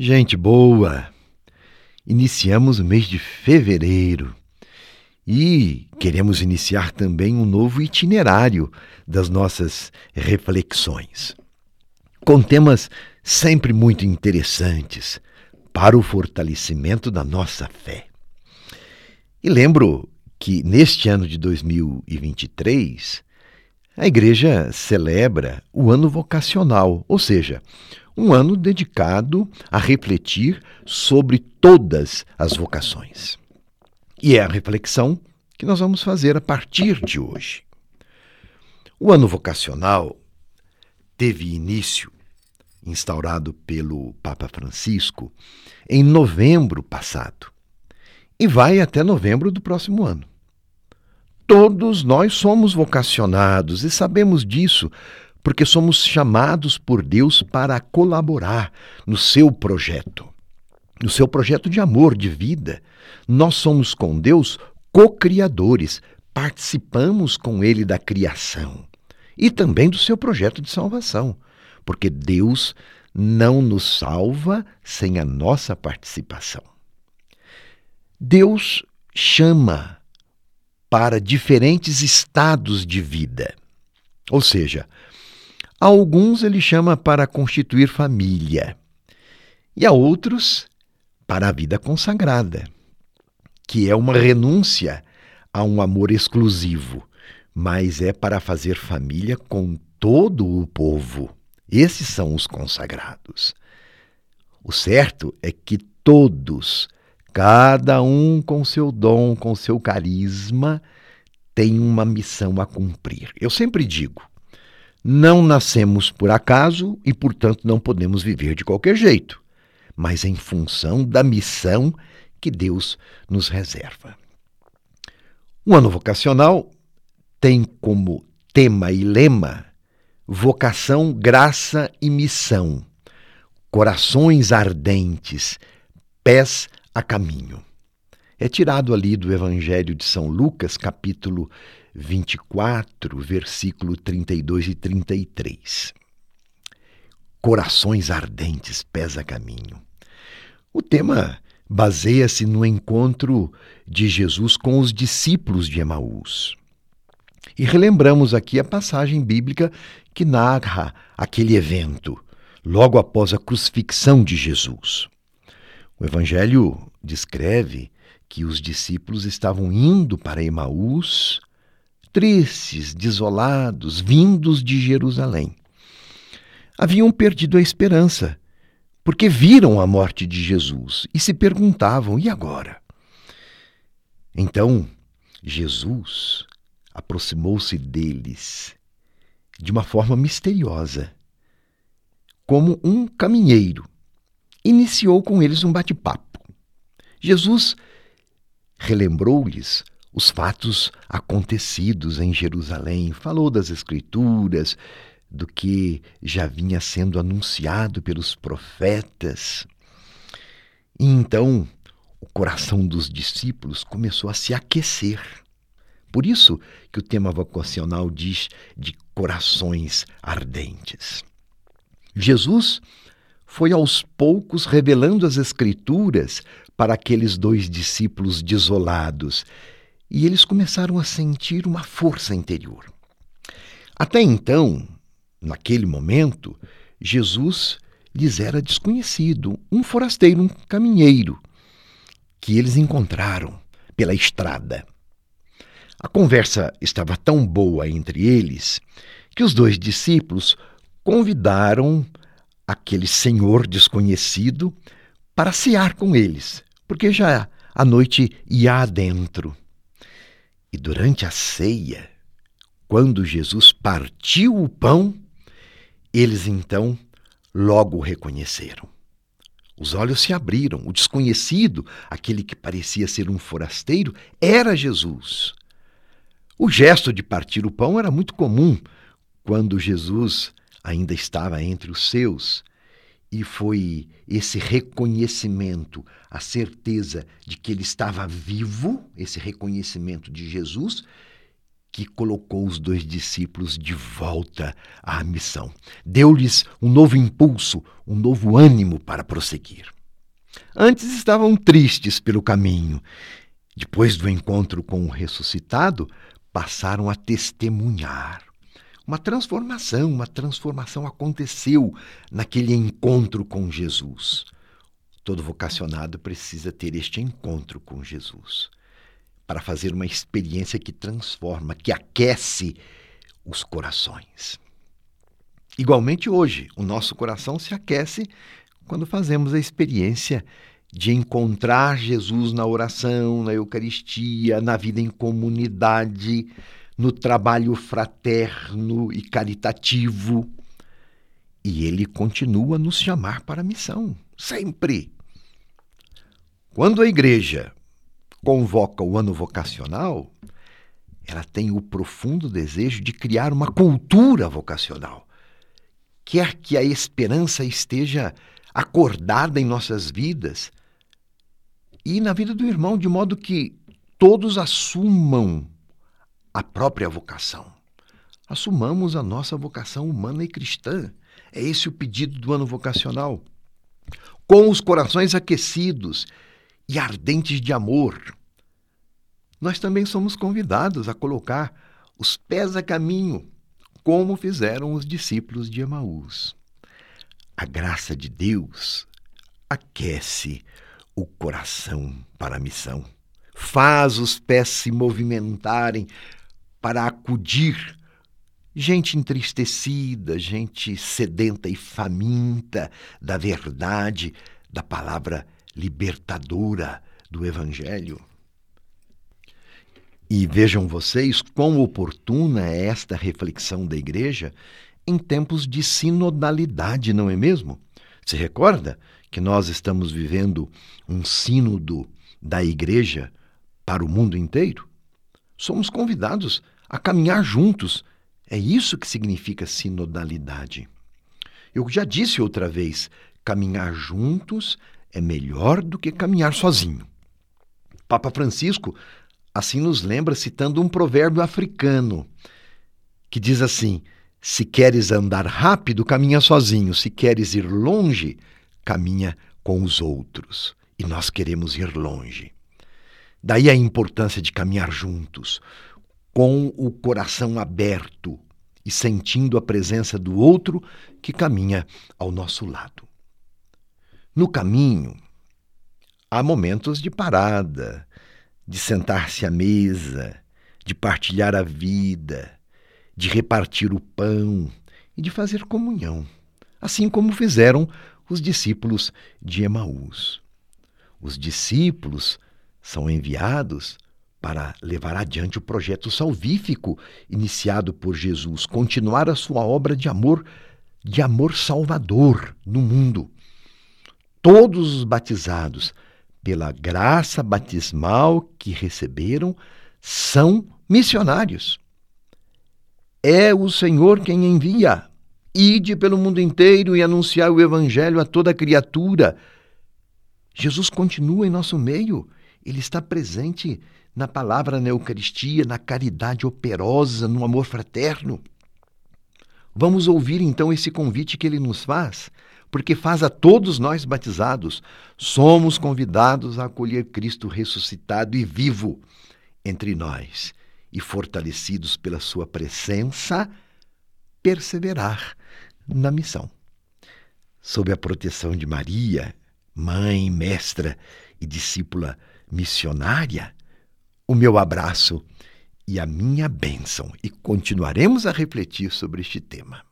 Gente boa! Iniciamos o mês de fevereiro e queremos iniciar também um novo itinerário das nossas reflexões, com temas sempre muito interessantes para o fortalecimento da nossa fé. E lembro que neste ano de 2023, a igreja celebra o ano vocacional, ou seja, um ano dedicado a refletir sobre todas as vocações. E é a reflexão que nós vamos fazer a partir de hoje. O ano vocacional teve início, instaurado pelo Papa Francisco, em novembro passado e vai até novembro do próximo ano. Todos nós somos vocacionados e sabemos disso porque somos chamados por Deus para colaborar no seu projeto, no seu projeto de amor, de vida. Nós somos com Deus co-criadores, participamos com Ele da criação e também do seu projeto de salvação, porque Deus não nos salva sem a nossa participação. Deus chama para diferentes estados de vida. Ou seja, a alguns ele chama para constituir família, e a outros para a vida consagrada, que é uma renúncia a um amor exclusivo, mas é para fazer família com todo o povo. Esses são os consagrados. O certo é que todos, cada um com seu dom, com seu carisma, tem uma missão a cumprir. Eu sempre digo: não nascemos por acaso e, portanto, não podemos viver de qualquer jeito, mas em função da missão que Deus nos reserva. O ano vocacional tem como tema e lema vocação, graça e missão, corações ardentes, pés a caminho. É tirado ali do Evangelho de São Lucas, capítulo 24, versículo 32 e 33. Corações ardentes, pés a caminho. O tema baseia-se no encontro de Jesus com os discípulos de Emaús. E relembramos aqui a passagem bíblica que narra aquele evento, logo após a crucifixão de Jesus. O Evangelho descreve que os discípulos estavam indo para Emaús tristes, desolados, vindos de Jerusalém. Haviam perdido a esperança, porque viram a morte de Jesus e se perguntavam: e agora? Então, Jesus aproximou-se deles de uma forma misteriosa, como um caminheiro. Iniciou com eles um bate-papo. Jesus relembrou-lhes os fatos acontecidos em Jerusalém, falou das Escrituras, do que já vinha sendo anunciado pelos profetas. E então o coração dos discípulos começou a se aquecer. Por isso que o tema vocacional diz de corações ardentes. Jesus foi aos poucos revelando as Escrituras para aqueles dois discípulos desolados e eles começaram a sentir uma força interior. Até então, naquele momento, Jesus lhes era desconhecido, um forasteiro, um caminheiro, que eles encontraram pela estrada. A conversa estava tão boa entre eles que os dois discípulos convidaram aquele senhor desconhecido para cear com eles, porque já a noite ia adentro. E durante a ceia, quando Jesus partiu o pão, eles então logo o reconheceram. Os olhos se abriram. O desconhecido, aquele que parecia ser um forasteiro, era Jesus. O gesto de partir o pão era muito comum quando Jesus ainda estava entre os seus e foi esse reconhecimento, a certeza de que ele estava vivo, esse reconhecimento de Jesus, que colocou os dois discípulos de volta à missão. Deu-lhes um novo impulso, um novo ânimo para prosseguir. Antes estavam tristes pelo caminho. Depois do encontro com o ressuscitado, passaram a testemunhar. Uma transformação, uma transformação aconteceu naquele encontro com Jesus. Todo vocacionado precisa ter este encontro com Jesus para fazer uma experiência que transforma, que aquece os corações. Igualmente hoje, o nosso coração se aquece quando fazemos a experiência de encontrar Jesus na oração, na Eucaristia, na vida em comunidade, no trabalho fraterno e caritativo. E ele continua a nos chamar para a missão, sempre. Quando a igreja convoca o ano vocacional, ela tem o profundo desejo de criar uma cultura vocacional. Quer que a esperança esteja acordada em nossas vidas e na vida do irmão, de modo que todos assumam a própria vocação. Assumamos a nossa vocação humana e cristã. É esse o pedido do ano vocacional. Com os corações aquecidos e ardentes de amor. Nós também somos convidados a colocar os pés a caminho, como fizeram os discípulos de Emaús. A graça de Deus aquece o coração para a missão, faz os pés se movimentarem para acudir gente entristecida, gente sedenta e faminta da verdade, da palavra libertadora do Evangelho. E vejam vocês quão oportuna é esta reflexão da Igreja em tempos de sinodalidade, não é mesmo? Se recorda que nós estamos vivendo um sínodo da Igreja para o mundo inteiro? Somos convidados a caminhar juntos. É isso que significa sinodalidade. Eu já disse outra vez: caminhar juntos é melhor do que caminhar sozinho. Papa Francisco assim nos lembra citando um provérbio africano que diz assim: Se queres andar rápido, caminha sozinho, se queres ir longe, caminha com os outros. E nós queremos ir longe. Daí a importância de caminhar juntos, com o coração aberto e sentindo a presença do outro que caminha ao nosso lado. No caminho, há momentos de parada, de sentar-se à mesa, de partilhar a vida, de repartir o pão e de fazer comunhão, assim como fizeram os discípulos de Emaús. Os discípulos são enviados para levar adiante o projeto salvífico iniciado por Jesus, continuar a sua obra de amor, de amor salvador no mundo todos os batizados, pela graça batismal que receberam, são missionários. É o Senhor quem envia. Ide pelo mundo inteiro e anunciar o Evangelho a toda criatura. Jesus continua em nosso meio. Ele está presente na palavra na Eucaristia, na caridade operosa, no amor fraterno. Vamos ouvir então esse convite que ele nos faz porque faz a todos nós batizados, somos convidados a acolher Cristo ressuscitado e vivo entre nós e fortalecidos pela sua presença, perseverar na missão. Sob a proteção de Maria, mãe, mestra e discípula missionária, o meu abraço e a minha bênção, e continuaremos a refletir sobre este tema.